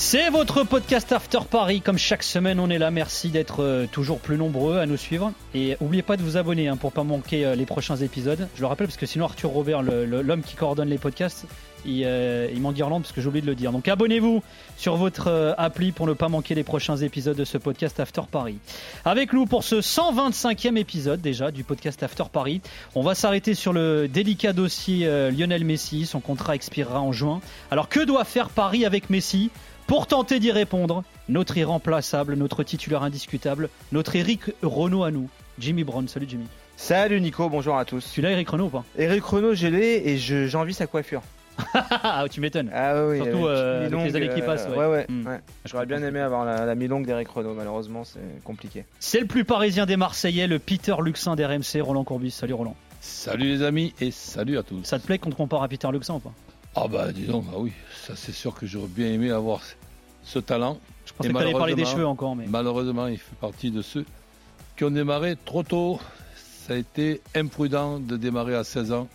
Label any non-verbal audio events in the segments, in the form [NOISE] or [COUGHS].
C'est votre podcast After Paris. Comme chaque semaine, on est là. Merci d'être euh, toujours plus nombreux à nous suivre. Et n'oubliez pas de vous abonner hein, pour pas manquer euh, les prochains épisodes. Je le rappelle parce que sinon Arthur Robert, l'homme qui coordonne les podcasts, il, euh, il m'enguirlande parce que j'ai oublié de le dire. Donc abonnez-vous sur votre euh, appli pour ne pas manquer les prochains épisodes de ce podcast After Paris. Avec nous pour ce 125e épisode déjà du podcast After Paris, on va s'arrêter sur le délicat dossier euh, Lionel Messi. Son contrat expirera en juin. Alors que doit faire Paris avec Messi pour tenter d'y répondre, notre irremplaçable, notre titulaire indiscutable, notre Eric Renault à nous, Jimmy Brown. Salut Jimmy. Salut Nico, bonjour à tous. Tu l'as Eric Renault ou pas? Eric Renault, je l'ai et j'ai envie sa coiffure. [LAUGHS] Ah, tu m'étonnes. Ah oui, Surtout, euh, avec les années qui passent, ouais. Ouais, ouais. Hmm. ouais. J'aurais bien aimé avoir la, la mi-longue d'Eric Renault, malheureusement c'est compliqué. C'est le plus parisien des Marseillais, le Peter Luxin d'RMC, Roland Courbis. Salut Roland. Salut les amis et salut à tous. Ça te plaît qu'on te compare à Peter Luxin ou pas? Ah bah dis donc, ah oui, ça c'est sûr que j'aurais bien aimé avoir ce talent. Je pensais Et que t'allais parler des cheveux encore, mais. Malheureusement, il fait partie de ceux qui ont démarré trop tôt. Ça a été imprudent de démarrer à 16 ans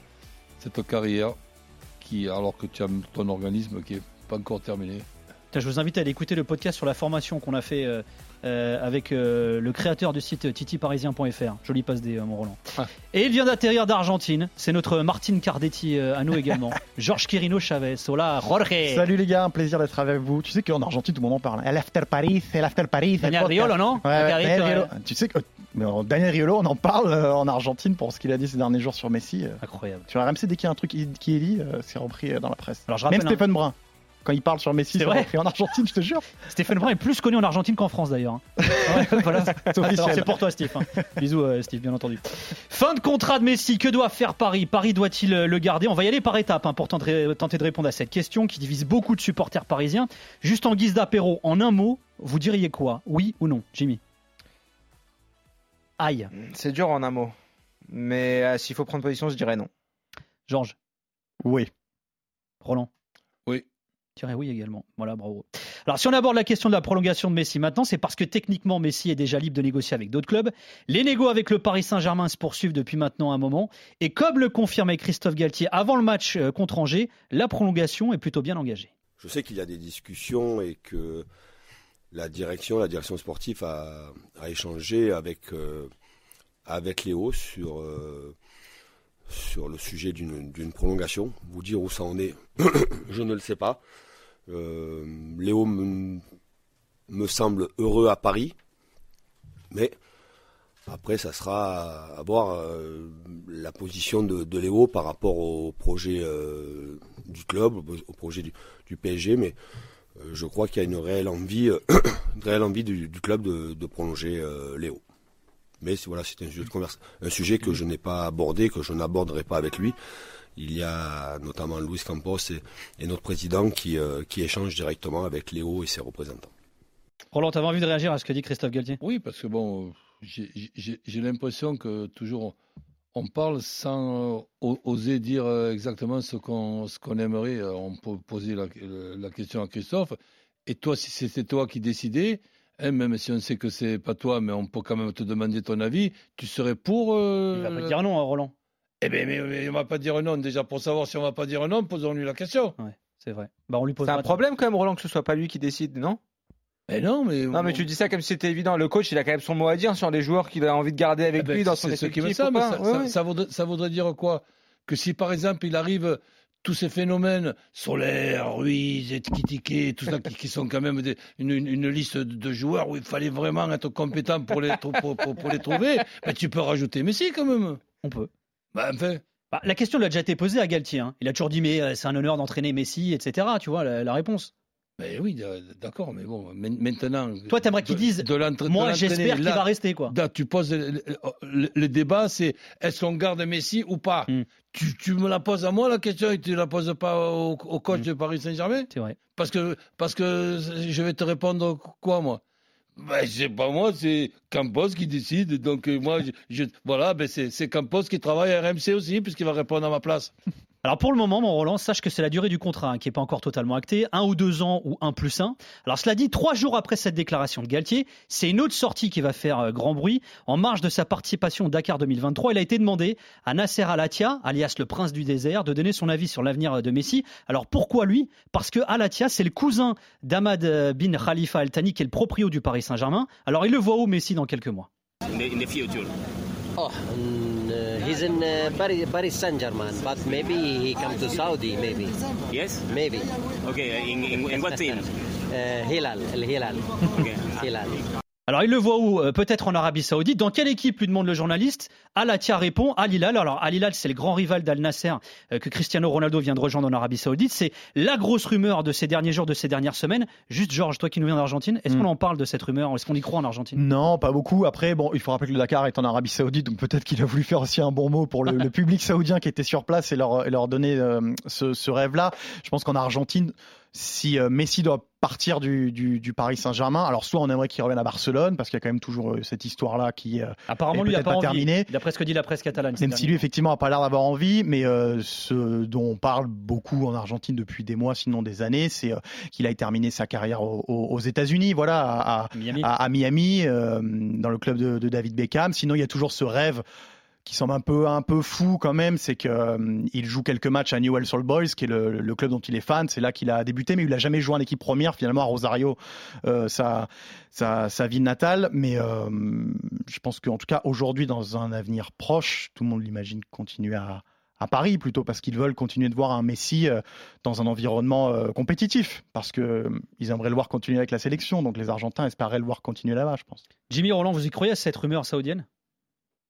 cette carrière, alors que tu as ton organisme qui est pas encore terminé. Je vous invite à aller écouter le podcast sur la formation qu'on a fait euh, avec euh, le créateur du site titiparisien.fr. Joli passe des, euh, mon Roland. Ah. Et il vient d'atterrir d'Argentine. C'est notre Martine Cardetti euh, à nous également. [LAUGHS] Georges Quirino Chavez. Hola, Jorge. Salut les gars, un plaisir d'être avec vous. Tu sais qu'en Argentine, tout le monde en parle. hein. L'after Paris, c'est l'after Paris. Daniel. Riolo, non Ouais, Daniel Riolo. Tu sais que Daniel Riolo, on en parle en Argentine pour ce qu'il a dit ces derniers jours sur Messi. Incroyable. Sur RMC, dès qu'il y a un truc qui est dit, c'est repris dans la presse. Alors je Même Stéphane Brun, quand il parle sur Messi, C'est vrai en Argentine, je te jure. Stéphane Brun est plus connu en Argentine qu'en France d'ailleurs. hein. [LAUGHS] Ouais, voilà. C'est officiel. Alors, C'est pour toi, Steve. hein. Bisous, euh, Steve, bien entendu. Fin de contrat de Messi. Que doit faire Paris? Paris doit-il euh, le garder? On va y aller par étapes hein, pour tenter, tenter de répondre à cette question qui divise beaucoup de supporters parisiens. Juste en guise d'apéro, en un mot, vous diriez quoi? Oui ou non, Jimmy? Aïe. C'est dur en un mot. Mais euh, s'il faut prendre position, je dirais non. Georges, Oui. Roland? Oui. Également. Voilà, bravo. Alors, si on aborde la question de la prolongation de Messi maintenant, c'est parce que techniquement, Messi est déjà libre de négocier avec d'autres clubs. Les négos avec le Paris Saint-Germain se poursuivent depuis maintenant un moment. Et comme le confirmait Christophe Galtier avant le match euh, contre Angers, la prolongation est plutôt bien engagée. Je sais qu'il y a des discussions et que la direction, la direction sportive a, échangé avec, euh, avec Léo sur, euh, sur le sujet d'une prolongation. Vous dire où ça en est, [COUGHS] je ne le sais pas. Euh, Léo me, semble heureux à Paris, mais après, ça sera à voir euh, la position de, Léo par rapport au projet euh, du club, au, projet du, PSG, mais je crois qu'il y a une réelle envie, [COUGHS] réelle envie du, club de, prolonger Léo. Mais voilà, c'est un sujet un sujet que je n'ai pas abordé, que je n'aborderai pas avec lui. Il y a notamment Luis Campos et, et notre président qui, euh, qui échangent directement avec Léo et ses représentants. Roland, t'avais envie de réagir à ce que dit Christophe Galtier? Oui, parce que bon, j'ai- l'impression que toujours on parle sans euh, oser dire euh, exactement ce qu'on ce qu'on aimerait. On peut poser la, la question à Christophe. Et toi, si c'était toi qui décidais, hein, même si on sait que c'est pas toi, mais on peut quand même te demander ton avis, tu serais pour euh, Il va pas dire non, hein, Roland. Eh bien, mais, mais on va pas dire non. Déjà, pour savoir si on va pas dire non, posons-lui la question. Ouais, c'est vrai. Bah, on lui pose C'est un problème quand même, Roland, que ce soit pas lui qui décide, non? Mais non, mais Non, mais tu dis ça comme si c'était évident. Le coach, il a quand même son mot à dire sur les joueurs qu'il a envie de garder avec Eh ben, lui dans son c'est ce qui me semble. Ça, Ouais, ça- ouais. ça voudrait, ça voudrait dire quoi? Que si par exemple il arrive tous ces phénomènes solaires, Ruiz, Ekitike, tout ça, qui, qui sont quand même des- une, une- une liste de joueurs où il fallait vraiment être compétent pour les, trou- pour, pour- pour les trouver, ben, tu peux rajouter Messi quand même. On peut. Enfin, Bah, la question lui a déjà été posée à Galtier. hein. Il a toujours dit mais euh, c'est un honneur d'entraîner Messi, etc. Tu vois la, la réponse. ben oui, d'accord, mais bon, maintenant. Toi, t'aimerais qu'il de- dise, de l'entra- de Moi, j'espère qu'il va rester quoi. Là, tu poses le, le- le débat, c'est est-ce qu'on garde Messi ou pas? Mm. tu, tu me la poses à moi la question et tu la poses pas au, au coach Mm. de Paris Saint-Germain? C'est vrai. Parce que parce que je vais te répondre quoi moi? Ben, c'est pas moi, c'est Campos qui décide. Donc, euh, moi, je, voilà, ben, c'est Campos qui travaille à RMC aussi, puisqu'il va répondre à ma place. Alors pour le moment, mon Roland, sache que c'est la durée du contrat hein, qui n'est pas encore totalement actée, un ou deux ans ou un plus un. Alors cela dit, trois jours après cette déclaration de Galtier, c'est une autre sortie qui va faire euh, grand bruit. En marge de sa participation au Dakar 2023, il a été demandé à Nasser Al-Attiyah, alias le prince du désert, de donner son avis sur l'avenir de Messi. Alors pourquoi lui? Parce que Al-Attiyah, c'est le cousin d'Ahmad euh, bin Khalifa Al Thani, qui est le proprio du Paris Saint-Germain. Alors il le voit où Messi dans quelques mois? In the future? Oh, and, uh, he's in uh, Paris, Paris Saint-Germain, but maybe he come to Saudi, maybe, Yes? maybe. Okay, in, in, in what team? [LAUGHS] Uh, Hilal, Al Hilal, Okay. Hilal. Alors il le voit où Euh, Peut-être en Arabie Saoudite. Dans quelle équipe lui demande le journaliste? Al-Attiyah répond Al Hilal. Alors Al Hilal c'est le grand rival d'Al Nasser euh, que Cristiano Ronaldo vient de rejoindre en Arabie Saoudite. C'est la grosse rumeur de ces derniers jours, de ces dernières semaines. Juste Georges, toi qui nous viens d'Argentine, est-ce Mm. qu'on en parle de cette rumeur? Est-ce qu'on y croit en Argentine? Non, pas beaucoup. Après, bon, il faut rappeler que le Dakar est en Arabie Saoudite, donc peut-être qu'il a voulu faire aussi un bon mot pour le, le public saoudien qui était sur place et leur, et leur donner euh, ce, ce rêve-là. Je pense qu'en Argentine, si euh, Messi doit partir du, du, du Paris Saint-Germain, alors soit on aimerait qu'il revienne à Barcelone, parce qu'il y a quand même toujours euh, cette histoire-là qui euh, Apparemment est lui a pas, pas terminée. D'après ce que dit la presse catalane. Même si lui, effectivement, n'a pas l'air d'avoir envie, mais euh, ce dont on parle beaucoup en Argentine depuis des mois, sinon des années, c'est euh, qu'il a terminé sa carrière au- au- aux États-Unis, voilà, à, à- Miami. à, à Miami, euh, dans le club de, de David Beckham. Sinon, il y a toujours ce rêve qui semble un peu un peu fou quand même, c'est que euh, joue quelques matchs à Newell's Old Boys, qui est le, club dont il est fan. C'est là qu'il a débuté, mais il a jamais joué en équipe première. Finalement, à Rosario, euh, sa, sa ville natale. Mais euh, je pense qu'en tout cas aujourd'hui, dans un avenir proche, tout le monde l'imagine continuer à à Paris plutôt parce qu'ils veulent continuer de voir un Messi dans un environnement compétitif parce que ils aimeraient le voir continuer avec la sélection donc les Argentins espéraient le voir continuer là-bas je pense. Jimmy Roland, vous y croyez à cette rumeur saoudienne?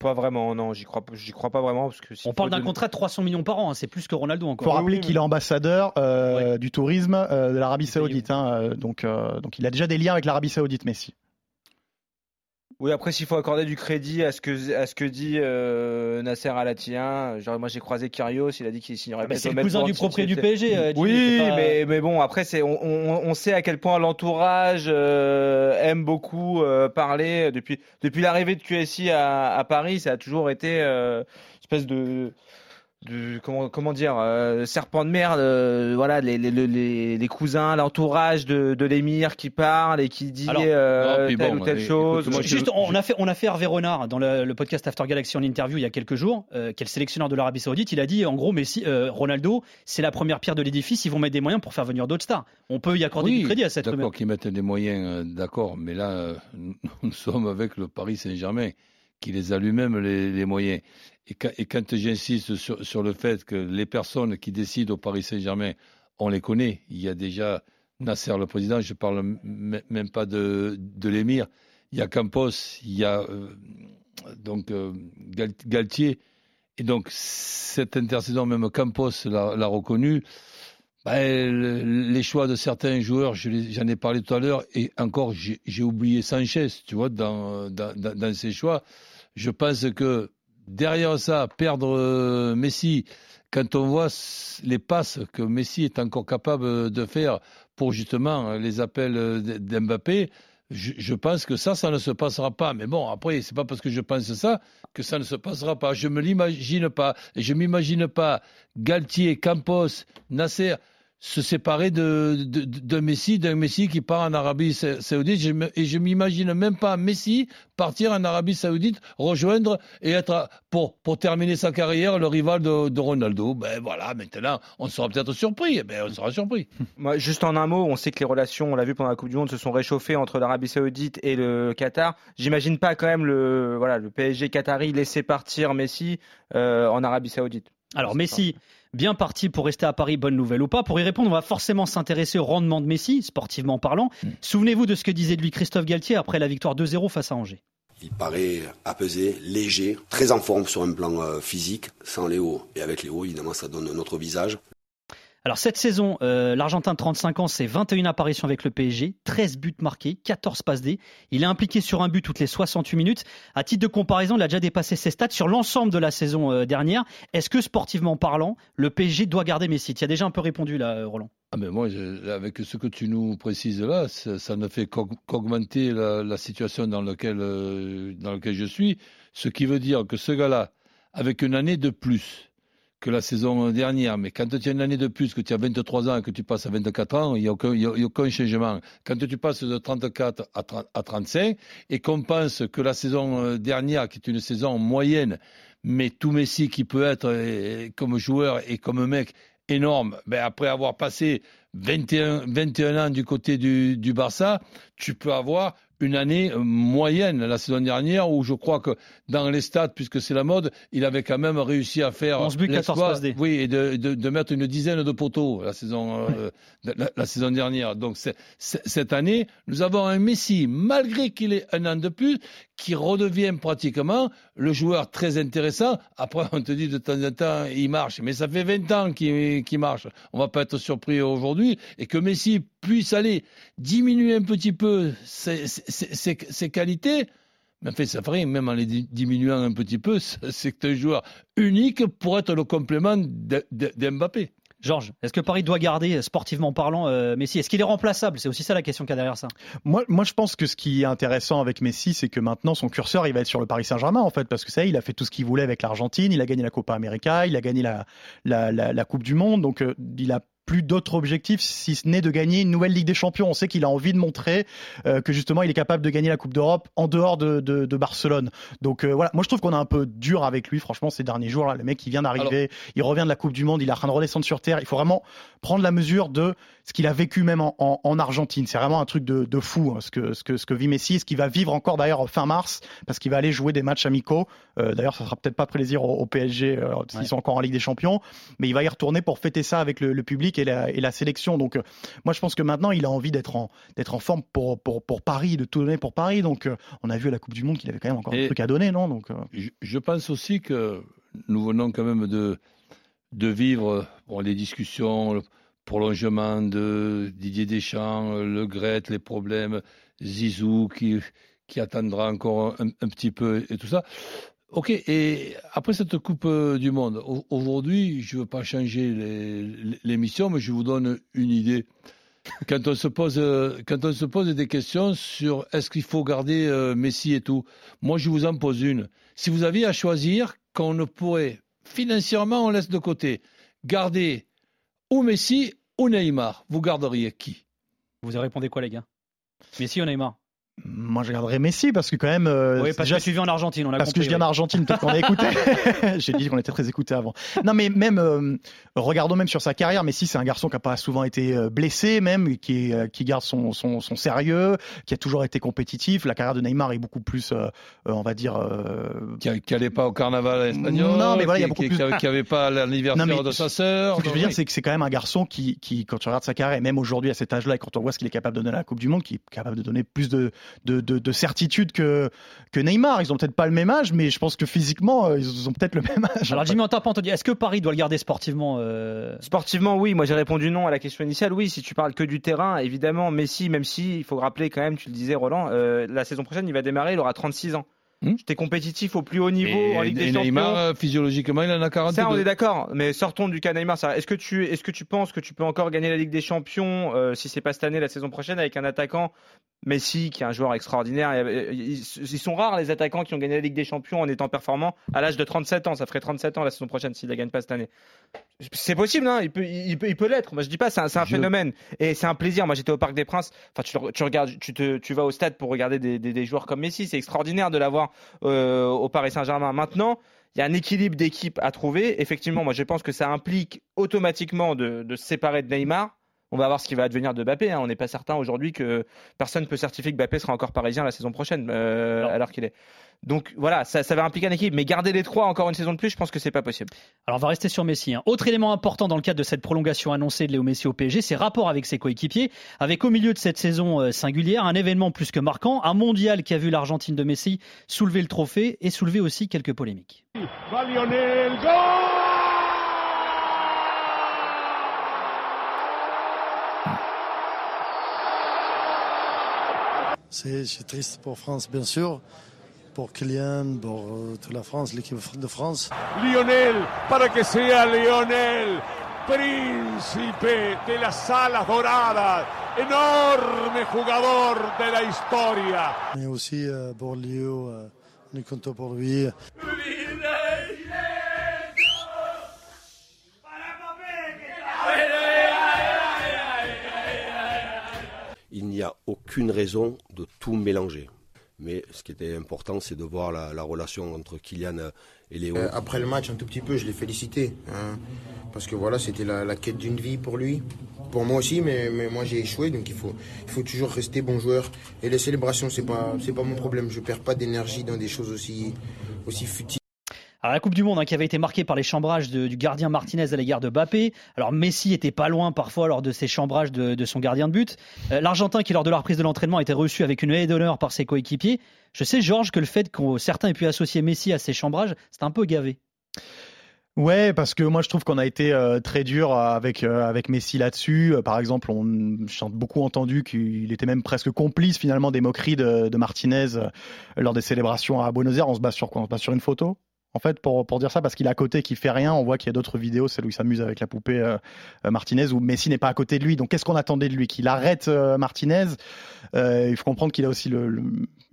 Pas vraiment, non, j'y crois, j'y crois pas vraiment. Parce que On parle d'un contrat de 300 millions par an, hein, c'est plus que Ronaldo Il encore. faut rappeler oui, qu'il est ambassadeur euh, du tourisme euh, de l'Arabie Saoudite hein, euh, donc euh, donc il a déjà des liens avec l'Arabie Saoudite Messi. Oui, après, s'il faut accorder du crédit à ce que, à ce que dit euh, Nasser Al-Attiyah, genre, moi j'ai croisé Kyrgios, il a dit qu'il signerait Ah bah, c'est le cousin du propriétaire du. PSG. euh, Oui, pas- mais, mais bon, après, c'est, on, on, on sait à quel point l'entourage euh, aime beaucoup euh, parler. Depuis, depuis l'arrivée de QSI à, à Paris, ça a toujours été euh, une espèce de, de comment, comment dire, euh, serpent de mer, euh, voilà, les, les, les, les cousins, l'entourage de, de l'émir qui parle et qui dit Alors, euh, non, telle bon, ou telle écoute, chose. moi, Juste, je- on a fait, on a fait Hervé Renard dans le, le podcast After Galaxy en interview il y a quelques jours, euh, qui est le sélectionneur de l'Arabie Saoudite. Il a dit, en gros, Messi, euh, Ronaldo, c'est la première pierre de l'édifice. Ils vont mettre des moyens pour faire venir d'autres stars. On peut y accorder Oui, du crédit à cette. D'accord qu'ils mettent des moyens, euh, d'accord, mais là, euh, [LAUGHS] nous, nous sommes avec le Paris Saint-Germain, qui les a lui-même les, moyens. Et quand, j'insiste sur, le fait que les personnes qui décident au Paris Saint-Germain, on les connaît. Il y a déjà Nasser, le président, je parle m- même pas de, de l'émir. Il y a Campos, il y a euh, donc euh, Gal- Galtier. Et donc, cette intersaison, même Campos l'a reconnu. Ben, le- les choix de certains joueurs, j'en ai parlé tout à l'heure, et encore, j'ai oublié Sanchez, tu vois, dans, dans, dans, ces choix. Je pense que derrière ça, perdre euh, Messi, quand on voit les passes que Messi est encore capable de faire pour justement les appels euh, d'Mbappé, je, je pense que ça, ça ne se passera pas. Mais bon, après, c'est pas parce que je pense ça que ça ne se passera pas. Je me l'imagine pas. Et je m'imagine pas Galtier, Campos, Nasser se séparer de, de, de Messi, d'un Messi qui part en Arabie Sa- Saoudite. Je me- et je m'imagine même pas Messi partir en Arabie Saoudite, rejoindre et être, pour, pour terminer sa carrière, le rival de, de Ronaldo. Ben voilà, maintenant, on sera peut-être surpris. Eh Ben, on sera surpris. [LAUGHS] Moi, juste en un mot, on sait que les relations, on l'a vu pendant la Coupe du Monde, se sont réchauffées entre l'Arabie Saoudite et le Qatar. J'imagine pas quand même le, voilà, le PSG qatari laisser partir Messi euh, en Arabie Saoudite. Alors Messi, bien parti pour rester à Paris, bonne nouvelle ou pas. Pour y répondre, on va forcément s'intéresser au rendement de Messi, sportivement parlant. Souvenez-vous de ce que disait de lui Christophe Galtier après la victoire 2-0 face à Angers. Il paraît apaisé, léger, très en forme sur un plan euh, physique, sans Léo. Et avec Léo, évidemment, ça donne un autre visage. Alors cette saison, euh, l'Argentin de 35 ans, c'est 21 apparitions avec le PSG, 13 buts marqués, 14 passes D. Il est impliqué sur un but toutes les 68 minutes. À titre de comparaison, il a déjà dépassé ses stats sur l'ensemble de la saison euh, dernière. Est-ce que sportivement parlant, le PSG doit garder Messi? Tu as déjà un peu répondu là, euh, Roland. Ah ben moi, avec ce que tu nous précises là, ça, ne fait qu'aug- qu'augmenter la, situation dans laquelle, dans laquelle je suis. Ce qui veut dire que ce gars-là, avec une année de plus que la saison dernière, mais quand tu as une année de plus, que tu as 23 ans et que tu passes à 24 ans, il n'y a, aucun- changement. Quand tu passes de 34 à, 30 à 35 et qu'on pense que la saison euh, dernière, qui est une saison moyenne, mais tout Messi qui peut être euh, comme joueur et comme mec énorme, ben après avoir passé 21, 21 ans du côté du Barça, tu peux avoir une année euh, moyenne la saison dernière où je crois que dans les stats, puisque c'est la mode, il avait quand même réussi à faire 11 buts, 14 l'exploit, passes D. oui, et de, de, de mettre une dizaine de poteaux la saison, euh, la, la saison dernière. Donc cette année, nous avons un Messi, malgré qu'il ait un an de plus, qui redevient pratiquement le joueur très intéressant. Après, on te dit de temps en temps, il marche, mais ça fait 20 ans qu'il marche. On va pas être surpris aujourd'hui et que Messi puisse aller diminuer un petit peu ses, qualités. Mais en fait, ça fait même en les di- diminuant un petit peu, [LAUGHS] c'est un joueur unique pour être le complément d'Mbappé. Georges, est-ce que Paris doit garder, sportivement parlant, euh, Messi? Est-ce qu'il est remplaçable? C'est aussi ça la question qu'il y a derrière ça. Moi, moi, je pense que ce qui est intéressant avec Messi, c'est que maintenant son curseur, il va être sur le Paris Saint-Germain, en fait, parce que ça, il a fait tout ce qu'il voulait avec l'Argentine, il a gagné la Copa América, il a gagné la, la Coupe du Monde, donc euh, il a plus d'autres objectifs si ce n'est de gagner une nouvelle Ligue des Champions. On sait qu'il a envie de montrer euh, que justement il est capable de gagner la Coupe d'Europe en dehors de, de, de Barcelone. Donc euh, voilà, moi je trouve qu'on a un peu dur avec lui, franchement, ces derniers jours. Là, le mec, il vient d'arriver, il revient de la Coupe du Monde, il est en train de redescendre sur terre. Il faut vraiment prendre la mesure de ce qu'il a vécu même en, en, en Argentine. C'est vraiment un truc de, de fou hein, ce, que, ce, que, ce que vit Messi, ce qu'il va vivre encore d'ailleurs fin mars, parce qu'il va aller jouer des matchs amicaux. Euh, d'ailleurs, ça sera peut-être pas plaisir au, au PSG euh, s'ils Ouais. sont encore en Ligue des Champions, mais il va y retourner pour fêter ça avec le, le public et la, et la sélection. Donc, euh, moi, je pense que maintenant, il a envie d'être en, d'être en forme pour, pour, pour Paris, de tout donner pour Paris. Donc, euh, on a vu à la Coupe du Monde qu'il avait quand même encore Et- un truc à donner, non? Donc, euh, Je, je pense aussi que nous venons quand même de, de vivre bon, les discussions, prolongement de Didier Deschamps, Le Gret, les problèmes, Zizou qui, qui attendra encore un, petit peu et tout ça. Ok, et après cette Coupe euh, du Monde, au- aujourd'hui, je ne veux pas changer l'émission, mais je vous donne une idée. Quand on se pose, euh, quand on se pose des questions sur est-ce qu'il faut garder euh, Messi et tout, moi je vous en pose une. Si vous aviez à choisir qu'on ne pourrait financièrement on laisse de côté garder ou Messi ou Neymar, vous garderiez qui? Vous répondez quoi, les gars? Messi ou Neymar? Moi, je garderais Messi parce que quand même. euh, Oui, parce déjà, que tu vis en Argentine, on a Parce compris. que je viens oui. d'Argentine, peut-être qu'on a écouté. [LAUGHS] J'ai dit qu'on était très écouté avant. Non, mais même, euh, regardons même sur sa carrière. Messi, c'est un garçon qui a pas souvent été euh, blessé, même, qui, est, euh, qui garde son, son, son sérieux, qui a toujours été compétitif. La carrière de Neymar est beaucoup plus, euh, euh, on va dire. euh, Qui n'allait pas au carnaval espagnol Non, mais voilà, il y a qui- beaucoup qui- plus- qui avait- qui n'avait pas l'anniversaire Non, mais de sa sœur. Ce que je veux Oui. dire, c'est que c'est quand même un garçon qui, qui, quand tu regardes sa carrière, et même aujourd'hui à cet âge-là, et quand on voit ce qu'il est capable de donner à la Coupe du Monde, qui est capable de donner plus de, de, de, de certitude que, que Neymar. Ils ont peut-être pas le même âge, mais je pense que physiquement, euh, ils ont peut-être le même âge. Alors, Jimmy, en tapant, on te dit est-ce que Paris doit le garder sportivement euh, Sportivement, oui. Moi, j'ai répondu non à la question initiale. Oui, si tu parles que du terrain, évidemment, Messi, même si, il faut rappeler quand même, tu le disais, Roland, euh, la saison prochaine, il va démarrer, il aura 36 ans. Hmm. J'étais compétitif au plus haut niveau Et, en Ligue et des Neymar, Champions. euh, physiologiquement, il en a 42. Ça, on est d'accord. Mais sortons du cas Neymar. Est-ce que tu, est-ce que tu penses que tu peux encore gagner la Ligue des Champions euh, si c'est pas cette année, la saison prochaine, avec un attaquant Messi, qui est un joueur extraordinaire. Et, euh, Ils, sont rares les attaquants qui ont gagné la Ligue des Champions en étant performants à l'âge de 37 ans. Ça ferait 37 ans la saison prochaine s'il la gagne pas cette année. C'est possible, hein il peut, il peut, il peut l'être. Moi, je dis pas, c'est un, phénomène et c'est un plaisir. Moi, j'étais au Parc des Princes. Enfin, tu, regardes, tu te, tu vas au stade pour regarder des, des, des joueurs comme Messi. C'est extraordinaire de l'avoir euh, au Paris Saint-Germain. Maintenant, il y a un équilibre d'équipe à trouver. Effectivement, moi, je pense que ça implique automatiquement de, de se séparer de Neymar. On va voir ce qui va advenir de Mbappé. hein. On n'est pas certain aujourd'hui que personne peut certifier que Mbappé sera encore parisien la saison prochaine, euh, alors qu'il est. Donc voilà, ça, ça va impliquer une équipe. Mais garder les trois encore une saison de plus, je pense que c'est pas possible. Alors on va rester sur Messi. hein. Autre élément important dans le cadre de cette prolongation annoncée de Léo Messi au PSG, ses rapports avec ses coéquipiers, avec au milieu de cette saison euh, singulière un événement plus que marquant, un mondial qui a vu l'Argentine de Messi soulever le trophée et soulever aussi quelques polémiques. Va Lionel, gol C'est triste pour France, bien sûr. Pour Kylian, pour euh, toute la France, l'équipe de France. Lionel, para que sea Lionel. príncipe de las alas doradas, enorme jugador de la historia. Mais aussi euh, pour Léo, euh, est content pour lui. Aucune raison de tout mélanger. Mais ce qui était important, c'est de voir la, la relation entre Kylian et Léo. Euh, après le match, un tout petit peu, je l'ai félicité. hein, parce que voilà, c'était la, quête d'une vie pour lui. Pour moi aussi, mais, mais moi j'ai échoué, donc il faut, il faut toujours rester bon joueur. Et les célébrations, c'est pas, pas mon problème. Je perds pas d'énergie dans des choses aussi, aussi futiles. Alors la Coupe du Monde hein, qui avait été marquée par les chambrages du gardien Martinez à l'égard de Bappé. Alors Messi était pas loin parfois lors de ces chambrages de, son gardien de but. Euh, L'Argentin qui lors de la reprise de l'entraînement été reçu avec une haie d'honneur par ses coéquipiers. Je sais Georges que le fait que certains aient pu associer Messi à ces chambrages, c'est un peu gavé. Ouais, parce que moi je trouve qu'on a été euh, très dur avec euh, avec Messi là-dessus. Par exemple, on j'ai beaucoup entendu qu'il était même presque complice finalement des moqueries de, de Martinez lors des célébrations à Buenos Aires. On se base sur quoi? On se base sur une photo? En fait, pour, pour dire ça, parce qu'il est à côté, qu'il fait rien, on voit qu'il y a d'autres vidéos, celle où il s'amuse avec la poupée euh, euh, Martinez, où Messi n'est pas à côté de lui. Donc, qu'est-ce qu'on attendait de lui? Qu'il arrête euh, Martinez? Euh, Il faut comprendre qu'il a aussi le, le,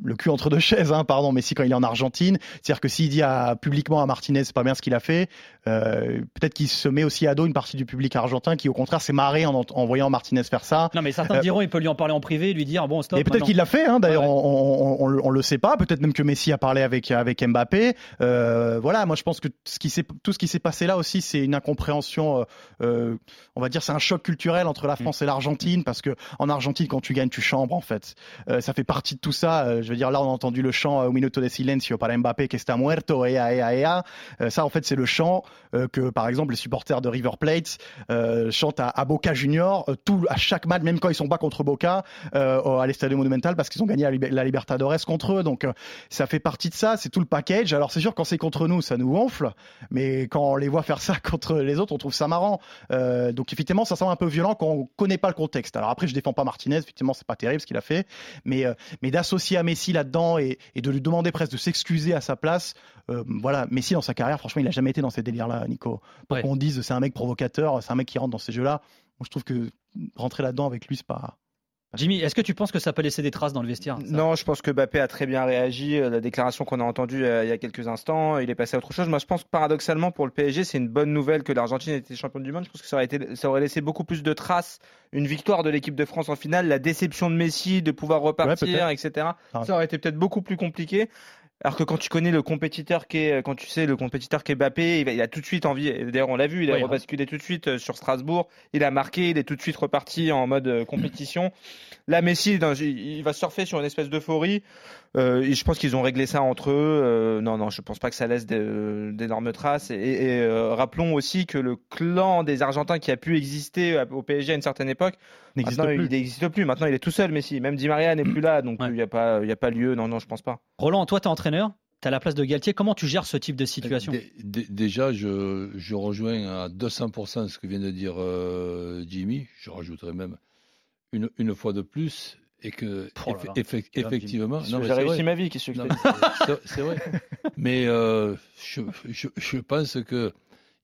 le cul entre deux [LAUGHS] chaises, hein, pardon, Messi quand il est en Argentine. C'est-à-dire que s'il dit à, publiquement à Martinez, c'est pas bien ce qu'il a fait, peut-être qu'il se met aussi à dos une partie du public argentin qui, au contraire, s'est marré en, en voyant Martinez faire ça. Non mais certains diront il peut lui en parler en privé, lui dire bon stop. et peut-être qu'il l'a fait, hein, d'ailleurs, on, on, on, le- on le sait pas. Peut-être même que Messi a parlé avec avec Mbappé. Euh, voilà, moi je pense que ce qui s'est, tout ce qui s'est passé là aussi, c'est une incompréhension. euh, euh, on va dire, c'est un choc culturel entre la France et l'Argentine, parce que en Argentine, quand tu gagnes, tu chambres en fait. Euh, ça fait partie de tout ça. Euh, je veux dire, là, on a entendu le chant euh, Minuto de silencio para Mbappé que está muerto, ea ea ea. Euh, ça, en fait, c'est le chant euh, que, par exemple, les supporters de River Plate euh, chantent à, à Boca Junior euh, tout à chaque match, même quand ils sont pas contre Boca euh, à l'Estadio Monumental, parce qu'ils ont gagné la, Libe- la Libertadores contre eux. Donc, euh, ça fait partie de ça. C'est tout le package. Alors, c'est sûr quand c'est contre nous, ça nous gonfle, mais quand on les voit faire ça [LAUGHS] contre les autres, on trouve ça marrant. Euh, donc, effectivement, ça semble un peu violent quand on connaît pas le contexte. Alors après, je défends pas Martinez. Effectivement, c'est pas terrible ce qu'il a fait, mais euh, mais d'associer à Messi là-dedans et, et de lui demander presque de s'excuser à sa place. euh, voilà, Messi dans sa carrière, franchement, il a jamais été dans ces délires-là, Nico. Pour Ouais. qu'on dise c'est un mec provocateur, c'est un mec qui rentre dans ces jeux-là. Je trouve que rentrer là-dedans avec lui, c'est pas. Jimmy, est-ce que tu penses que ça peut laisser des traces dans le vestiaire Non, je pense que Mbappé a très bien réagi. Euh, La déclaration qu'on a entendue euh, il y a quelques instants, il est passé à autre chose. Moi, je pense que paradoxalement, pour le PSG, c'est une bonne nouvelle que l'Argentine ait été championne du monde. Je pense que ça aurait, été, ça aurait laissé beaucoup plus de traces. Une victoire de l'équipe de France en finale, la déception de Messi de pouvoir repartir, etc. Ah. Ça aurait été peut-être beaucoup plus compliqué. Alors que quand tu connais le compétiteur qui est, quand tu sais le compétiteur qui est Mbappé, il, a tout de suite envie. D'ailleurs, on l'a vu, il a Oui, rebasculé tout de suite euh, sur Strasbourg. Il a marqué, il est tout de suite reparti en mode euh, compétition. Là, Messi, il va surfer sur une espèce d'euphorie. Euh, je pense qu'ils ont réglé ça entre eux. Euh, non, non, je pense pas que ça laisse d'énormes traces. Et, et, euh, rappelons aussi que le clan des Argentins qui a pu exister au PSG à une certaine époque, N'existe maintenant, plus. il n'existe plus. Maintenant, il est tout seul, Messi. Même Di Maria n'est plus là, donc il n'y a pas, il y a pas lieu. Non, non, je pense pas. Roland, toi, tu es entraîneur, tu as la place de Galtier. Comment tu gères ce type de situation? Dé- dé- Déjà, je, je rejoins à 200% ce que vient de dire euh, Jimmy. Je rajouterai même une, une fois de plus. Et que, Oh là là. effe- effectivement. J'ai réussi vrai. ma vie, qu'est-ce que [LAUGHS] c'est- vrai. Mais euh, je, je, je pense que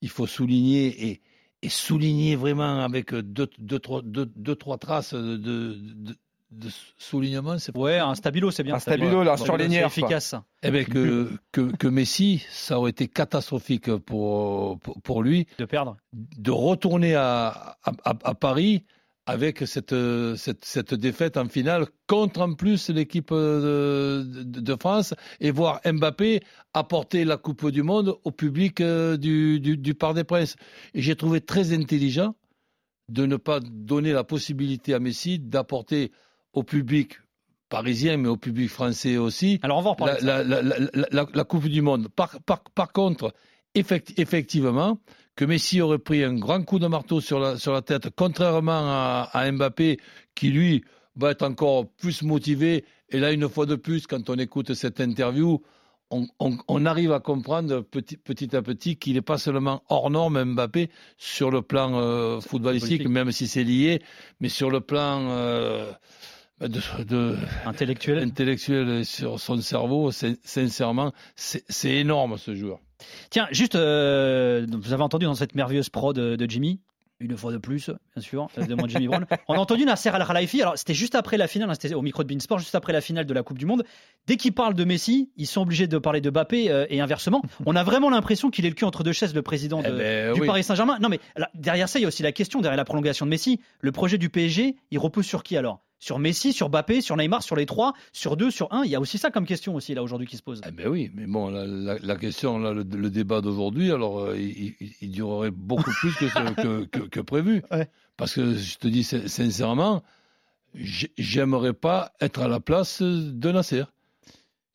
il faut souligner et, et souligner vraiment avec deux, deux, trois, deux, deux, trois traces de, de, de soulignement. C'est Ouais, un stabilo, c'est bien. Un stabilo, là, Bon, surligneur, C'est efficace. eh ben que, que, que Messi, ça aurait été catastrophique pour, pour, pour lui De perdre. de retourner à, à, Paris avec cette, cette, cette défaite en finale contre en plus l'équipe de, de- de France et voir Mbappé apporter la Coupe du Monde au public euh, du, du, du Parc des Princes. Et j'ai trouvé très intelligent de ne pas donner la possibilité à Messi d'apporter au public parisien, mais au public français aussi, Alors, on va en reparler. la, Coupe du Monde. Par, par, par contre, effect- effectivement, que Messi aurait pris un grand coup de marteau sur la, sur la tête, contrairement à, à Mbappé, qui lui va être encore plus motivé. Et là, une fois de plus, quand on écoute cette interview, on, on- on arrive à comprendre petit, petit à petit qu'il n'est pas seulement hors norme Mbappé sur le plan euh, footballistique, Footballistique. même si c'est lié, mais sur le plan euh, de, de- Intellectuel. intellectuel sur son cerveau, c'est- sincèrement, c'est énorme ce joueur. Tiens, juste, euh, vous avez entendu dans cette merveilleuse prod de, de Jimmy, une fois de plus, bien sûr, euh, demande Jimmy Brown. [LAUGHS] On a entendu Nasser Al-Khelaifi, alors c'était juste après la finale, hein, c'était au micro de Beansport, juste après la finale de la Coupe du Monde. Dès qu'il parle de Messi, ils sont obligés de parler de Mbappé euh, et inversement. On a vraiment l'impression qu'il est le cul entre deux chaises, le président de- Eh ben, du oui. Paris Saint-Germain. Non mais là, derrière ça, il y a aussi la question, derrière la prolongation de Messi, le projet du PSG, il repose sur qui alors? Sur Messi, sur Mbappé, sur Neymar, sur les trois, sur deux, sur un Il y a aussi ça comme question aussi là aujourd'hui qui se pose. Eh ben oui, mais bon, la, la- la question, là, le, le débat d'aujourd'hui, alors, euh, il, durerait beaucoup plus que, ce- que, que- que prévu. [LAUGHS] Parce que je te dis sin- sincèrement, j'ai- j'aimerais pas être à la place de Nasser.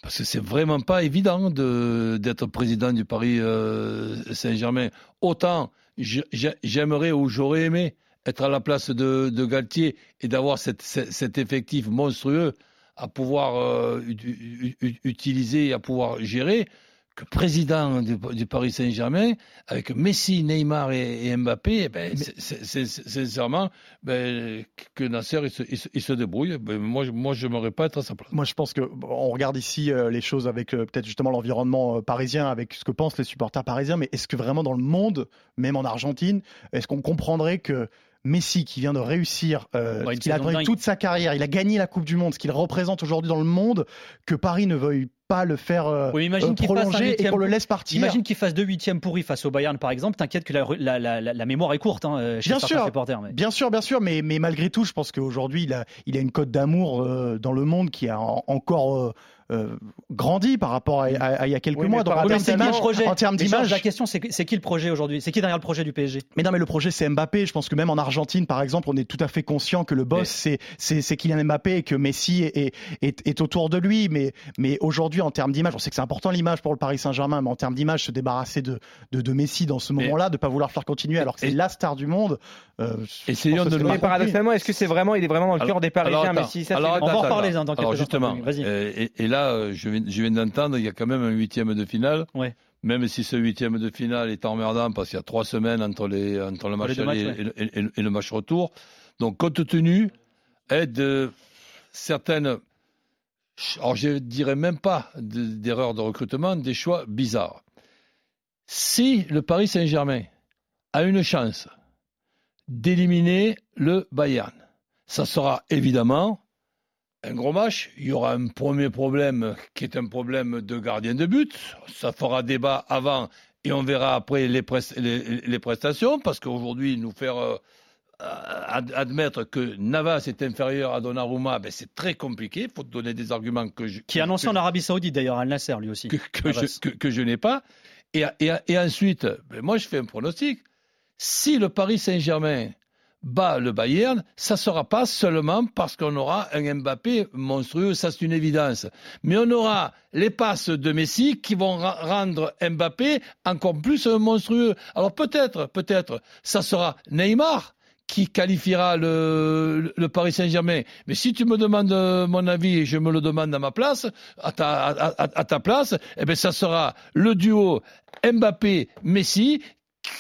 Parce que c'est vraiment pas évident de- d'être président du Paris euh, Saint-Germain. Autant j'ai- j'ai- j'aimerais ou j'aurais aimé être à la place de, de Galtier et d'avoir cet effectif monstrueux à pouvoir euh, ut- ut- utiliser et à pouvoir gérer que président du, du Paris Saint-Germain avec Messi, Neymar et, et Mbappé, eh ben, sincèrement, ben, que Nasser il se, il se- il se débrouille. Ben, moi, je- moi, je n'aimerais pas être à sa place. Moi, je pense que on regarde ici euh, les choses avec euh, peut-être justement l'environnement euh, parisien, avec ce que pensent les supporters parisiens. Mais est-ce que vraiment dans le monde, même en Argentine, est-ce qu'on comprendrait que Messi, qui vient de réussir, euh, Ouais, qu'il a toute sa carrière, il a gagné la Coupe du Monde, ce qu'il représente aujourd'hui dans le monde, que Paris ne veuille pas le faire euh, Oui, imagine euh, qu'il fasse un prolonger et qu'on le laisse partir. Imagine qu'il fasse deux huitièmes pourris face au Bayern, par exemple. T'inquiète que la, la, la, la- la mémoire est courte hein, euh, chez Bien certains sûr, supporters. mais- bien sûr, bien sûr, mais, mais malgré tout, je pense qu'aujourd'hui, il a, il a une cote d'amour euh, dans le monde qui a en- encore euh, euh, grandi par rapport à, à- à il y a quelques Oui, mois. mais Donc, en termes c'est qui le d'image- projet en termes Mais Georges, d'image, La question, c'est c'est qui le projet aujourd'hui? C'est qui derrière le projet du PSG mais non, mais le projet c'est Mbappé. Je pense que même en Argentine, par exemple, on est tout à fait conscient que le boss c'est c'est c'est Kylian Mbappé et que Messi est est, est, est autour de lui. Mais mais aujourd'hui, en termes d'image, on sait que c'est important l'image pour le Paris Saint-Germain, mais en termes d'image, se débarrasser de, de de Messi dans ce moment-là, de pas vouloir faire continuer alors que c'est la star du monde. euh, je Essayons pense que de c'est le- Mais paradoxalement, est-ce que c'est vraiment, il est vraiment dans le cœur des Parisiens, Messi? Ça, alors, c'est- attends, On va en reparler, dans Alors quelques justement, euh, et, et là, euh, je viens, je viens d'entendre, il y a quand même un huitième de finale. Ouais. Même si ce huitième de finale est emmerdant parce qu'il y a trois semaines entre, les, entre le match aller matchs, et, le- et le- et le match retour. Donc, compte tenu de certaines, alors je dirais même pas de- d'erreurs de recrutement, des choix bizarres. Si le Paris Saint-Germain a une chance d'éliminer le Bayern, ça sera évidemment un gros match. Il y aura un premier problème qui est un problème de gardien de but. Ça fera débat avant et on verra après les, pres- les- les prestations parce qu'aujourd'hui, nous faire euh, ad- admettre que Navas est inférieur à Donnarumma, ben, c'est très compliqué. Il faut donner des arguments que je, Qui est annoncé en Arabie Saoudite d'ailleurs, Al Nasser lui aussi. que, je, que, que je n'ai pas. Et, et, et ensuite, ben moi, je fais un pronostic. Si le Paris Saint-Germain bat le Bayern, ça ne sera pas seulement parce qu'on aura un Mbappé monstrueux, ça c'est une évidence. Mais on aura les passes de Messi qui vont rendre Mbappé encore plus monstrueux. Alors peut-être, peut-être, ça sera Neymar qui qualifiera le, Paris Saint-Germain. Mais si tu me demandes euh, mon avis je me le demande à ma place, à ta, place, eh ben ça sera le duo Mbappé-Messi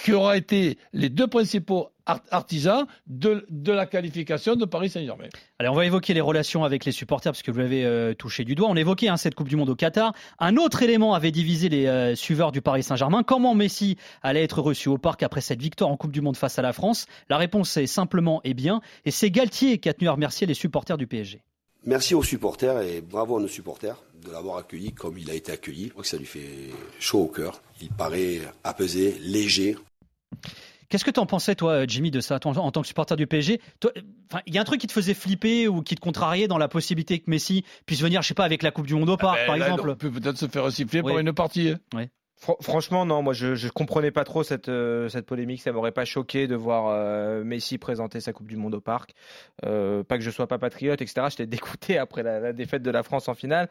qui aura été les deux principaux art- artisans de, de la qualification de Paris Saint-Germain. Allez, on va évoquer les relations avec les supporters parce que vous l'avez euh, touché du doigt. On évoquait hein, cette Coupe du Monde au Qatar. Un autre élément avait divisé les euh, suiveurs du Paris Saint-Germain. Comment Messi allait être reçu au parc après cette victoire en Coupe du Monde face à la France? La réponse est simplement et bien. Et c'est Galtier qui a tenu à remercier les supporters du PSG. Merci aux supporters et bravo à nos supporters de l'avoir accueilli comme il a été accueilli. Je crois que ça lui fait chaud au cœur. Il paraît apaisé, léger. Qu'est-ce que tu en pensais, toi, Jimmy, de ça, toi, en tant que supporter du PSG Il y a un truc qui te faisait flipper ou qui te contrariait dans la possibilité que Messi puisse venir, je sais pas, avec la Coupe du Monde au parc, Ben, par là, exemple? On peut peut-être se faire siffler Oui. par une partie. hein. Franchement, non, moi je, je comprenais pas trop cette, euh, cette polémique. Ça m'aurait pas choqué de voir euh, Messi présenter sa Coupe du Monde au parc. Euh, pas que je sois pas patriote, etc. J'étais [LAUGHS] dégoûté après la, la défaite de la France en finale.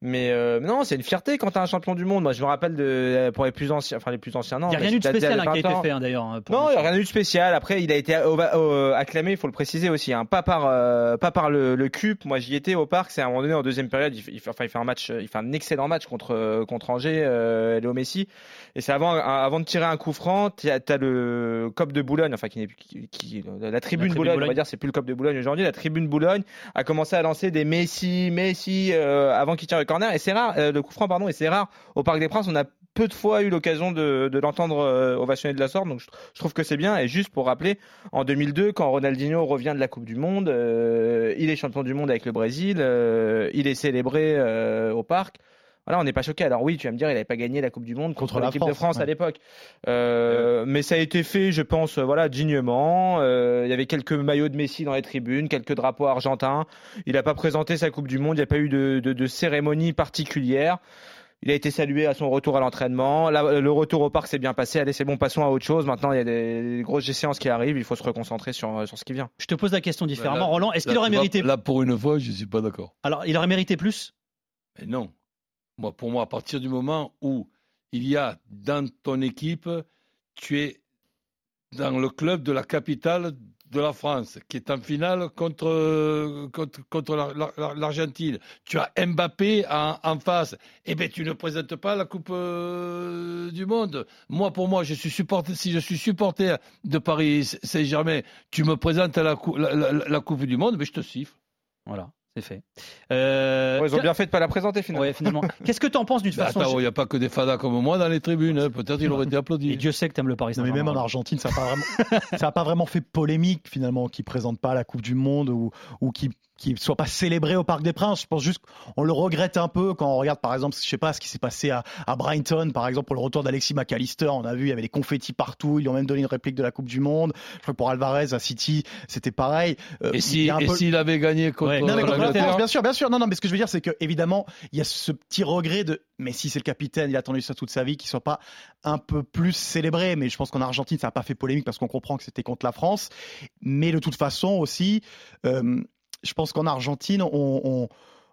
Mais euh, non, c'est une fierté quand t'as un champion du monde. Moi je me rappelle de, pour les plus anciens, enfin les plus anciens, non. Il n'y a rien eu de spécial hein, qui a 20 été fait, hein, d'ailleurs. hein, Non, il n'y a rien eu de spécial. Après, il a été euh, acclamé, il faut le préciser aussi, hein, pas par, euh, pas par le, le CUP. Moi, j'y étais au parc. C'est à un moment donné, en deuxième période, il fait, il enfin, il fait un match, il fait un excellent match contre, euh, contre Angers, euh, Léo Messi. Et c'est avant, avant de tirer un coup franc, tu as, le COP de Boulogne, enfin, qui n'est plus, qui, qui- la tribune tribune Boulogne, on va dire, c'est plus le COP de Boulogne aujourd'hui. La tribune Boulogne a commencé à lancer des Messi, Messi, euh, avant qu'il tire le corner. Et c'est rare, euh, le coup franc, pardon, et c'est rare. Au Parc des Princes, on a peu de fois eu l'occasion de, de l'entendre euh, ovationner de la sorte, donc je, trouve que c'est bien. Et juste pour rappeler, en 2002, quand Ronaldinho revient de la Coupe du Monde, euh, il est champion du monde avec le Brésil, euh, il est célébré euh, au parc. Voilà, on n'est pas choqué. Alors oui, tu vas me dire, il n'avait pas gagné la Coupe du Monde contre, l'équipe de France, à l'époque. Euh, mais ça a été fait, je pense, euh, voilà, dignement. Euh, il y avait quelques maillots de Messi dans les tribunes, quelques drapeaux argentins. Il n'a pas présenté sa Coupe du Monde. Il n'y a pas eu de, de- de cérémonie particulière. Il a été salué à son retour à l'entraînement. Le retour au parc s'est bien passé. Allez, c'est bon, passons à autre chose. Maintenant, il y a des, des grosses séances qui arrivent. Il faut se reconcentrer sur, sur ce qui vient. Je te pose la question différemment. Là- Roland, est-ce qu'il aurait mérité Là, pour une fois, je ne suis pas d'accord. Alors, il aurait mérité plus? Mais non. Moi, pour moi, à partir du moment où il y a dans ton équipe, tu es dans le club de la capitale de la France, qui est en finale contre, contre, contre la- la- la- l'Argentine. Tu as Mbappé en, face. Eh bien, tu ne présentes pas la Coupe euh, du Monde. Moi, pour moi, je suis supporter, si je suis supporter de Paris Saint-Germain, tu me présentes la- la Coupe du Monde, mais je te siffle. Voilà, c'est fait. Euh, Ouais, ils ont bien fait de pas la présenter finalement. Ouais, finalement. [LAUGHS] Qu'est-ce que tu en penses d'une Mais façon attends, il n'y a pas que des fadas comme moi dans les tribunes. hein. Peut-être il aurait été applaudi. Et Dieu sait que t'aimes le Paris Non, mais Saint-Germain. même en Argentine, ça n'a pas vraiment, [LAUGHS] pas vraiment fait polémique finalement, qui présente pas la Coupe du Monde ou, ou qui qui soit pas célébré au Parc des Princes. Je pense juste qu'on le regrette un peu quand on regarde par exemple, je sais pas ce qui s'est passé à, à Brighton par exemple pour le retour d'Alexis McAllister. On a vu il y avait des confettis partout. Ils lui ont même donné une réplique de la Coupe du Monde. Je crois que pour Alvarez à City, c'était pareil. Euh, Et si- peu- s'il avait gagné contre non, mais contre la France, bien sûr, bien sûr. Non, non, mais ce que je veux dire, c'est que évidemment, il y a ce petit regret de. Mais si c'est le capitaine, il a attendu ça toute sa vie, qu'il soit pas un peu plus célébré. Mais je pense qu'en Argentine, ça n'a pas fait polémique parce qu'on comprend que c'était contre la France. Mais de toute façon aussi, euh, je pense qu'en Argentine, on,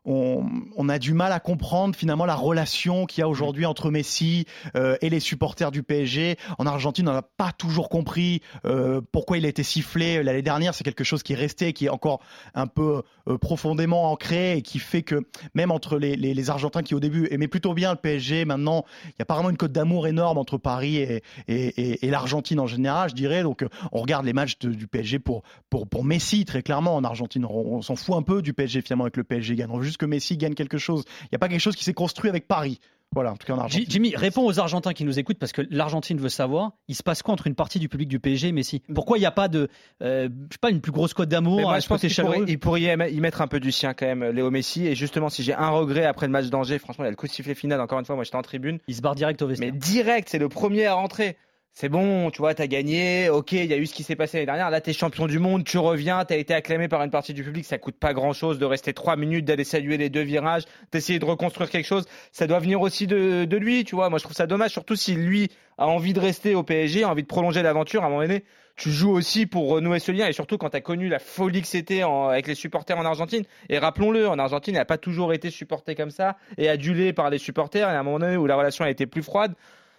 on, on a du mal à comprendre finalement la relation qu'il y a aujourd'hui entre Messi euh, et les supporters du PSG. En Argentine, on n'a pas toujours compris euh, pourquoi il a été sifflé l'année dernière. C'est quelque chose qui est resté, qui est encore un peu euh, profondément ancré et qui fait que même entre les, les- les Argentins qui au début aimaient plutôt bien le PSG, maintenant il y a vraiment une cote d'amour énorme entre Paris et, et- et- et l'Argentine en général, je dirais. Donc on regarde les matchs de- du PSG pour, pour, pour Messi très clairement en Argentine. On, on s'en fout un peu du PSG finalement avec le PSG gagne. On veut juste que Messi gagne quelque chose. Il n'y a pas quelque chose qui s'est construit avec Paris. Voilà, en tout cas en Argentine. Jimmy, réponds aux Argentins qui nous écoutent parce que l'Argentine veut savoir, il se passe quoi entre une partie du public du PSG et Messi? Pourquoi il n'y a pas de, euh, je sais pas, une plus grosse cote d'amour moi, un je pense qu'il pourrait, chaleureux? il pourrait y mettre un peu du sien quand même, Léo Messi. Et justement, si j'ai un regret après le match d'Angers, franchement, il y a le coup de sifflet final. Encore une fois, moi j'étais en tribune. Il se barre direct au vestiaire. Mais direct, c'est le premier à rentrer. C'est bon, tu vois, t'as gagné. Ok, il y a eu ce qui s'est passé l'année dernière. Là, t'es champion du monde, tu reviens, t'as été acclamé par une partie du public. Ça coûte pas grand chose de rester trois minutes, d'aller saluer les deux virages, d'essayer de reconstruire quelque chose. Ça doit venir aussi de, de lui, tu vois. Moi, je trouve ça dommage, surtout si lui a envie de rester au PSG, a envie de prolonger l'aventure. À un moment donné, tu joues aussi pour renouer ce lien et surtout quand tu as connu la folie que c'était avec les supporters en Argentine. Et rappelons-le, en Argentine, il n'a pas toujours été supporté comme ça et adulé par les supporters. Et à un moment donné où la relation a été plus froide,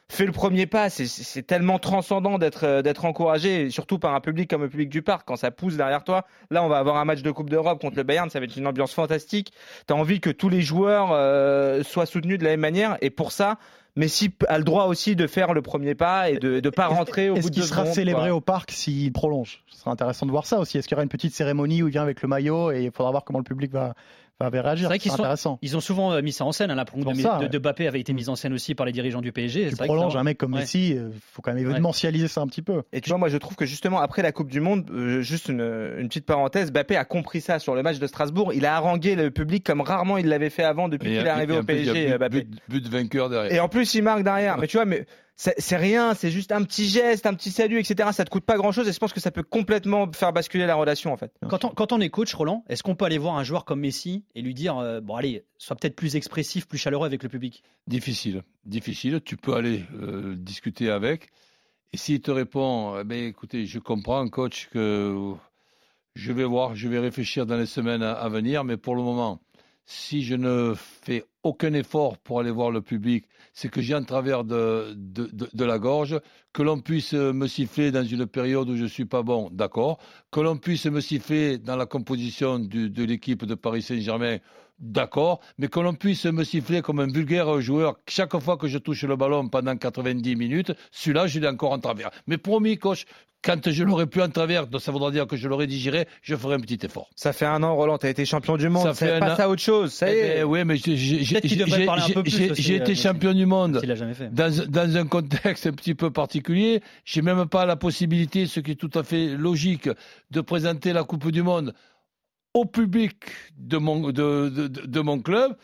fais le premier pas. C'est- tellement transcendant d'être euh, d'être encouragé, surtout par un public comme le public du parc. Quand ça pousse derrière toi, là, on va avoir un match de Coupe d'Europe contre le Bayern, ça va être une ambiance fantastique. Tu as envie que tous les joueurs euh, soient soutenus de la même manière. Et pour ça, Messi a le droit aussi de faire le premier pas et de ne pas rentrer au bout Est-ce de qu'il deux sera secondes, célébré quoi. au parc s'il prolonge? Ce sera intéressant de voir ça aussi. Est-ce qu'il y aura une petite cérémonie où il vient avec le maillot et il faudra voir comment le public va, réagir C'est vrai C'est qu'ils sont, ils ont souvent euh, mis ça en scène. hein, la prolongue de, ça, de, ouais. de Mbappé avait été mise en scène aussi par les dirigeants du PSG. Tu C'est vrai que prolonges ça- un mec comme Ouais. Messi, il faut quand même événementialiser ça un petit peu. Et tu vois, moi, je trouve que justement, après la Coupe du Monde, euh, juste une, une petite parenthèse, Mbappé a compris ça sur le match de Strasbourg. Il a harangué le public comme rarement il l'avait fait avant depuis qu'il est arrivé au PSG, but- vainqueur derrière. Et en plus, il marque derrière. Mais tu vois, mais c'est rien, c'est juste un petit geste, un petit salut, etc. Ça te coûte pas grand chose et je pense que ça peut complètement faire basculer la relation, en fait. Quand on, quand on est coach, Roland, est-ce qu'on peut aller voir un joueur comme Messi et lui dire, euh, bon allez, sois peut-être plus expressif, plus chaleureux avec le public? Difficile, difficile. Tu peux aller euh, discuter avec. Et s'il te répond, eh ben, écoutez, je comprends, coach, que je vais voir, je vais réfléchir dans les semaines à, à venir, mais pour le moment, si je ne fais aucun effort pour aller voir le public, c'est que j'ai en travers de, de, la gorge, que l'on puisse me siffler dans une période où je suis pas bon, d'accord, que l'on puisse me siffler dans la composition de l'équipe de Paris Saint-Germain, d'accord, mais que l'on puisse me siffler comme un vulgaire joueur chaque fois que je touche le ballon pendant 90 minutes, celui-là, je l'ai encore en travers. Mais promis, coach, quand je l'aurai plus en travers, donc ça voudra dire que je l'aurai digéré, je ferai un petit effort. Ça fait un an, Roland, tu as été champion du monde, Ça ça fait un passe an. à autre chose, ça y Eh est. ben, oui, mais j'ai- euh, été champion du monde jamais fait. dans, dans un contexte un petit peu particulier. J'ai même pas la possibilité, ce qui est tout à fait logique, de présenter la Coupe du Monde au public de mon, de, mon club.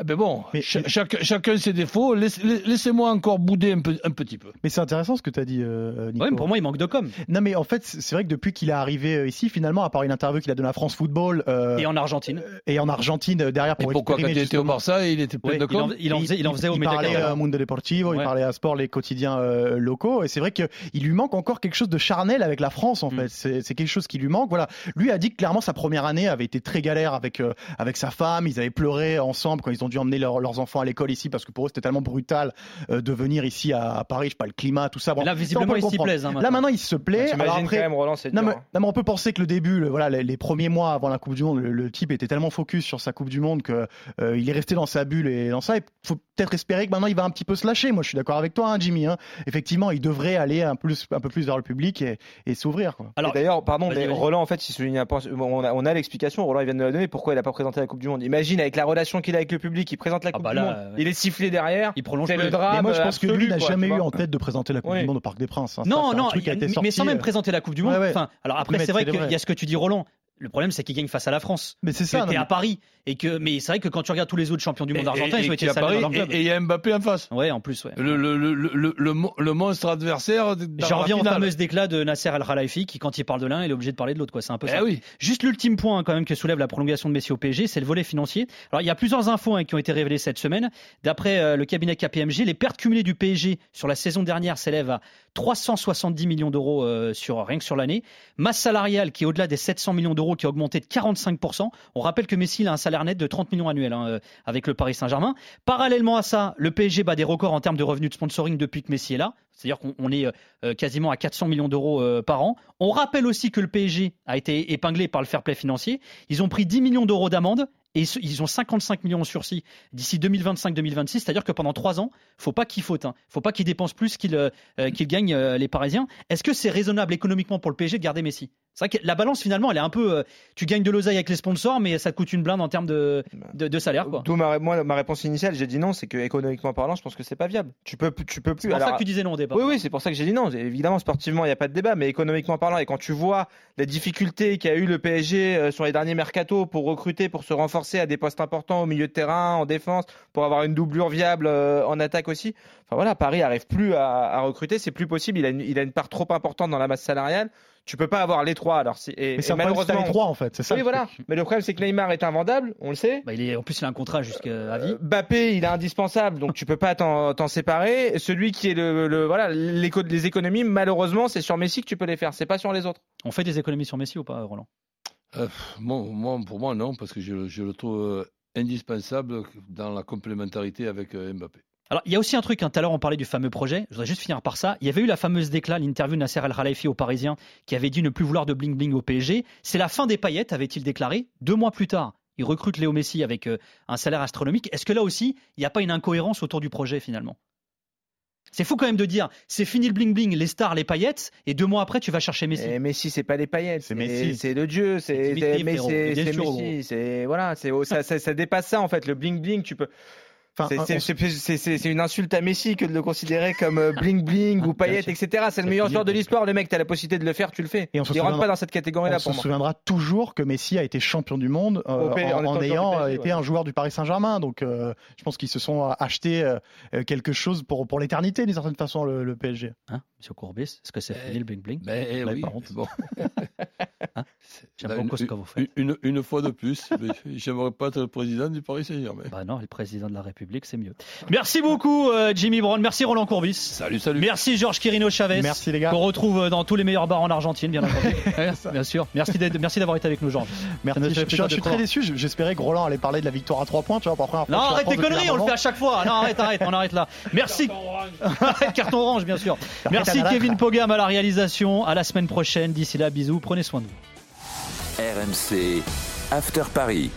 Eh ben bon, chaque- chacun ses défauts. Laisse- Laissez-moi encore bouder un, peu, un petit peu. Mais c'est intéressant ce que tu as dit, euh, Nico. Ouais, mais pour moi, il manque de com. Non, mais en fait, c'est vrai que depuis qu'il est arrivé euh, ici, finalement, à part une interview qu'il a donnée à France Football euh, Et en Argentine. et en Argentine euh, derrière Et pour pourquoi quand exprimer il était au Barça, il était plein Ouais, de il en- com il en faisait- il en faisait au il parlait à Mundo Deportivo, il parlait à Sport, les quotidiens euh, locaux. Et c'est vrai qu'il lui manque encore quelque chose de charnel avec la France, Mm. en fait. C'est c'est quelque chose qui lui manque. Voilà. Lui a dit que clairement sa première année avait été très galère avec, euh, avec sa femme. Ils avaient pleuré ensemble quand ils ont dû emmener leurs- leurs enfants à l'école ici parce que pour eux c'était tellement brutal euh, de venir ici à, à Paris. Je sais pas, le climat, tout ça. Bon, Là, visiblement, peut le il s'y comprendre. plaise, hein, Là maintenant. maintenant, il se plaît. T'imagines Alors quand après- même, Roland, c'est non, dur, mais, hein. non, mais on peut penser que le début, le- voilà, les, les premiers mois avant la Coupe du Monde, le, le type était tellement focus sur sa Coupe du Monde que euh, il est resté dans sa bulle et dans ça. Il faut peut-être espérer que maintenant il va un petit peu se lâcher. Moi, je suis d'accord avec toi, hein, Jimmy. hein. Effectivement, il devrait aller un, plus, un peu plus vers le public et, et s'ouvrir. quoi. Et d'ailleurs, pardon, mais. Roland, en fait, il souligne un point. On a, on a l'explication. Roland, il vient de nous la donner. Pourquoi il n'a pas présenté la Coupe du Monde Imagine avec la relation qu'il a avec le public, il présente la Coupe bah du Monde. ouais. Il est sifflé derrière. Il prolonge le drame. Mais moi, je pense que lui n'a jamais eu en tête de présenter la Coupe du Monde au Parc des Princes. hein. Ça, Non, c'est un non, truc qui a été mais- sorti, mais sans même euh, présenter la Coupe du Monde. ouais, ouais. Enfin, alors après, c'est vrai qu'il y a ce que tu dis, Roland. Le problème, c'est qu'il gagne face à la France. Mais c'est ça. T'es à Paris. Et que, mais c'est vrai que quand tu regardes tous les autres champions du monde Et- argentins, et- ils à Paris, dans et il y a Mbappé en face. Ouais, en plus, ouais. Le, le, le, le, le, mo- le monstre adversaire. J'en reviens au fameux déclat de Nasser Al Khelaifi qui, quand il parle de l'un, il est obligé de parler de l'autre. quoi. C'est un peu Eh ça. oui. Juste l'ultime point hein, quand même que soulève la prolongation de Messi au PSG, c'est le volet financier. Alors il y a plusieurs infos hein, qui ont été révélées cette semaine. D'après euh, le cabinet KPMG, les pertes cumulées du PSG sur la saison dernière s'élèvent à 370 millions d'euros euh, sur rien que sur l'année. Masse salariale qui est au-delà des 700 millions d'euros, qui a augmenté de 45%. On rappelle que Messi a un salaire net de 30 millions annuels hein, euh, avec le Paris Saint-Germain. Parallèlement à ça, le PSG bat des records en termes de revenus de sponsoring depuis que Messi est là. C'est-à-dire qu'on on est euh, quasiment à 400 millions d'euros euh, par an. On rappelle aussi que le PSG a été épinglé par le fair play financier. Ils ont pris 10 millions d'euros d'amende et ils ont 55 millions en sursis d'ici 2025-2026. C'est-à-dire que pendant trois ans, faut pas qu'ils fautent. Hein. faut pas qu'ils dépensent plus qu'ils euh, euh, gagnent euh, les Parisiens. Est-ce que c'est raisonnable économiquement pour le PSG de garder Messi? C'est vrai que la balance finalement, elle est un peu. euh, tu gagnes de l'oseille avec les sponsors, mais ça te coûte une blinde en termes de, de, de salaire. D'où ma, moi, ma réponse initiale, j'ai dit non, c'est que économiquement parlant, je pense que c'est pas viable. Tu peux, tu peux plus. C'est pour ça que tu disais non au Oui, oui, c'est pour ça que j'ai dit non. Évidemment, sportivement, il n'y a pas de débat, mais économiquement parlant, et quand tu vois les difficultés qu'a eu le PSG euh, sur les derniers mercatos pour recruter, pour se renforcer à des postes importants au milieu de terrain, en défense, pour avoir une doublure viable euh, en attaque aussi. Enfin voilà, Paris arrive plus à, à recruter, c'est plus possible. Il a, une, il a une part trop importante dans la masse salariale. Tu peux pas avoir les trois. Alors, c'est- et, Mais et malheureusement, les trois, en fait. C'est ça. oui, le voilà. truc. Mais le problème, c'est que Neymar est invendable, on le sait. Bah, il est, en plus, il a un contrat jusqu'à vie. Euh, Mbappé, il est indispensable, donc tu peux pas t'en t'en séparer. Celui qui est le, le- voilà, l'éco- les économies, malheureusement, c'est sur Messi que tu peux les faire, c'est pas sur les autres. On fait des économies sur Messi ou pas, Roland? Euh, moi, moi, pour moi, non, parce que je, je le trouve euh, indispensable dans la complémentarité avec euh, Mbappé. Alors, il y a aussi un truc, hein, tout à l'heure on parlait du fameux projet, je voudrais juste finir par ça. Il y avait eu la fameuse déclat, l'interview de Nasser Al Khelaifi au Parisien, qui avait dit ne plus vouloir de bling-bling au PSG. C'est la fin des paillettes, avait-il déclaré. Deux mois plus tard, il recrute Léo Messi avec euh, un salaire astronomique. Est-ce que là aussi, il n'y a pas une incohérence autour du projet finalement? C'est fou quand même de dire, c'est fini le bling-bling, les stars, les paillettes, et deux mois après, tu vas chercher Messi. Et Messi, c'est pas les paillettes, c'est Messi. c'est le dieu, c'est Messi, c'est voilà, c'est oh, ça, ça, ça dépasse ça en fait, le bling bling, tu peux. Enfin, C'est- une insulte à Messi que de le considérer comme euh, bling bling ou paillettes, etc. C'est le meilleur joueur de l'histoire. Le mec, t'as la possibilité de le faire, tu le fais. Et on se Il rentre pas dans cette catégorie-là on pour se moi. souviendra toujours que Messi a été champion du monde euh, P- en ayant PSG, été ouais. un joueur du Paris Saint-Germain. Donc, euh, je pense qu'ils se sont achetés euh, quelque chose pour, pour l'éternité, d'une certaine façon, le, le PSG. Hein, Monsieur Courbis, est-ce que c'est Eh, fini le bling-bling Mais Vous avez oui, pas honte bon. [LAUGHS] Hein? J'aime beaucoup une- ce que vous faites. Une, une fois de plus, mais j'aimerais pas être le président du Paris Saint-Germain. Bah non, le président de la République, c'est mieux. Merci beaucoup, euh, Jimmy Brown. Merci, Roland Courbis. Salut, salut. Merci, Georges Quirino Chavez. Merci, les gars. Qu'on retrouve euh, dans tous les meilleurs bars en Argentine, bien entendu. [LAUGHS] bien sûr. Merci d'avoir été avec nous, Georges. Merci. Je, je- plaisir je suis très déçu. Je- J'espérais que Roland allait parler de la victoire à 3 points. Tu vois, pour la première fois Non, arrête tes conneries, on le fait à chaque fois. Non, arrête, arrête, on arrête là. Merci. [LAUGHS] Arrête, Carton orange, bien sûr. Merci. Kevin Pogam à la réalisation. À la semaine prochaine. D'ici là, bisous. Prenez soin de vous. RMC After Paris.